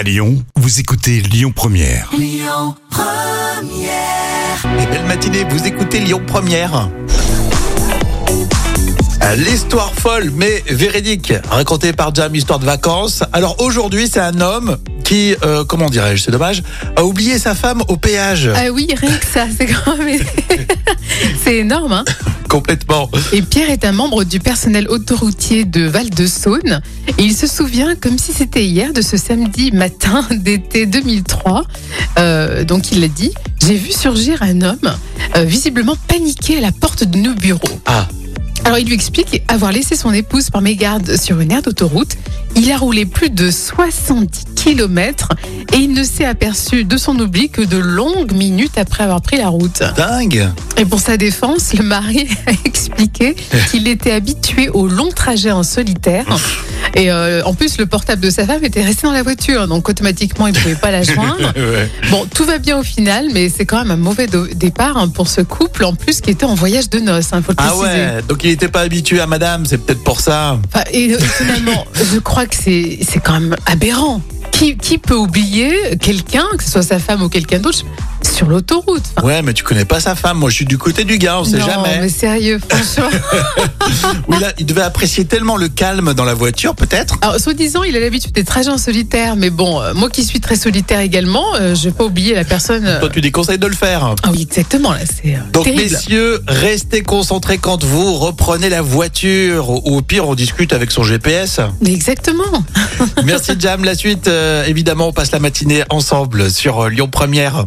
À Lyon, vous écoutez Lyon Première. Et belle matinée, vous écoutez Lyon Première. L'histoire folle mais véridique, racontée par Jam, histoire de vacances. Alors aujourd'hui, c'est un homme qui, euh, comment dirais-je, c'est dommage, a oublié sa femme au péage. Ah oui, rien que ça, c'est quand même... c'est énorme, hein Complètement. Et Pierre est un membre du personnel autoroutier de Val-de-Saône. Et il se souvient, comme si c'était hier, de ce samedi matin d'été 2003. Euh, donc il l'a dit, j'ai vu surgir un homme euh, visiblement paniqué à la porte de nos bureaux. Ah, Alors il lui explique avoir laissé son épouse par mégarde sur une aire d'autoroute. Il a roulé plus de 70 km et il ne s'est aperçu de son oubli que de longues minutes après avoir pris la route. dingue. Et pour sa défense, le mari a expliqué qu'il était habitué aux longs trajets en solitaire. Et euh, en plus, le portable de sa femme était resté dans la voiture, donc automatiquement, il ne pouvait pas la joindre. Ouais. Bon, tout va bien au final, mais c'est quand même un mauvais départ hein, pour ce couple, en plus qui était en voyage de noces, faut le Ah ouais, donc il n'était pas habitué à madame, c'est peut-être pour ça. Enfin, et euh, finalement, je crois que c'est c'est quand même aberrant. Qui, qui peut oublier quelqu'un, que ce soit sa femme ou quelqu'un d'autre, sur l'autoroute? Enfin, Ouais, mais tu connais pas sa femme, moi je suis du côté du gars, on sait Non, jamais. mais sérieux, franchement. Là, il devait apprécier tellement le calme dans la voiture, peut-être. Alors, soi-disant, il a l'habitude des trajets en solitaire, mais bon, euh, moi qui suis très solitaire également, euh, je vais pas oublier la personne. euh, Toi, tu déconseilles de le faire. Ah oui, exactement, là, c'est euh, Donc terrible. messieurs, restez concentrés quand vous reprenez la voiture ou au pire on discute avec son GPS. Mais exactement. Merci Jam, la suite euh, évidemment on passe la matinée ensemble sur euh, Lyon Première.